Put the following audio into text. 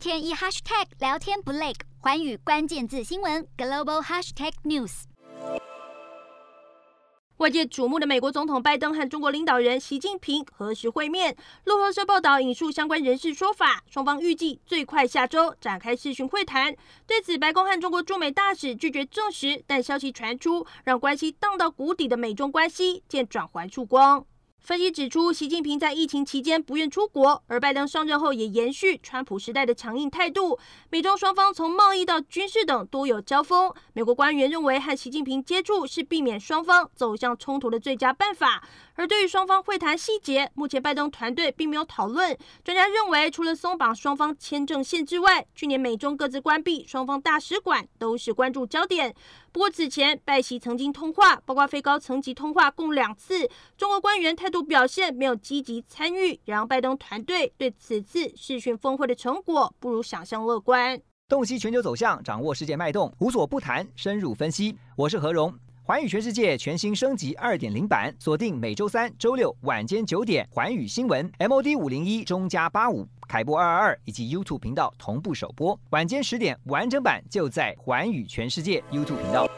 天一 hashtag 聊天不累，寰宇关键字新闻 global hashtag news。外界瞩目的美国总统拜登和中国领导人习近平何时会面？路透社报道引述相关人士说法，双方预计最快下周展开视讯会谈。对此，白宫和中国驻美大使拒绝证实，但消息传出，让关系荡到谷底的美中关系见转圜曙光。分析指出，习近平在疫情期间不愿出国，而拜登上任后也延续川普时代的强硬态度。美中双方从贸易到军事等多有交锋。美国官员认为，和习近平接触是避免双方走向冲突的最佳办法。而对于双方会谈细节，目前拜登团队并没有讨论。专家认为，除了松绑双方签证限制外，去年美中各自关闭双方大使馆都是关注焦点。不过此前拜习曾经通话，包括非高层级通话共两次，中国官员态度表现没有积极参与，也让拜登团队对此次视讯峰会的成果不如想象乐观。洞悉全球走向，掌握世界脉动，无所不谈，深入分析。我是何荣。寰宇全世界全新升级二点零版，锁定每周三、周六晚间九点，寰宇新闻 MOD 五零一中加八五凯播二二二以及 YouTube 频道同步首播，晚间十点完整版就在寰宇全世界 YouTube 频道。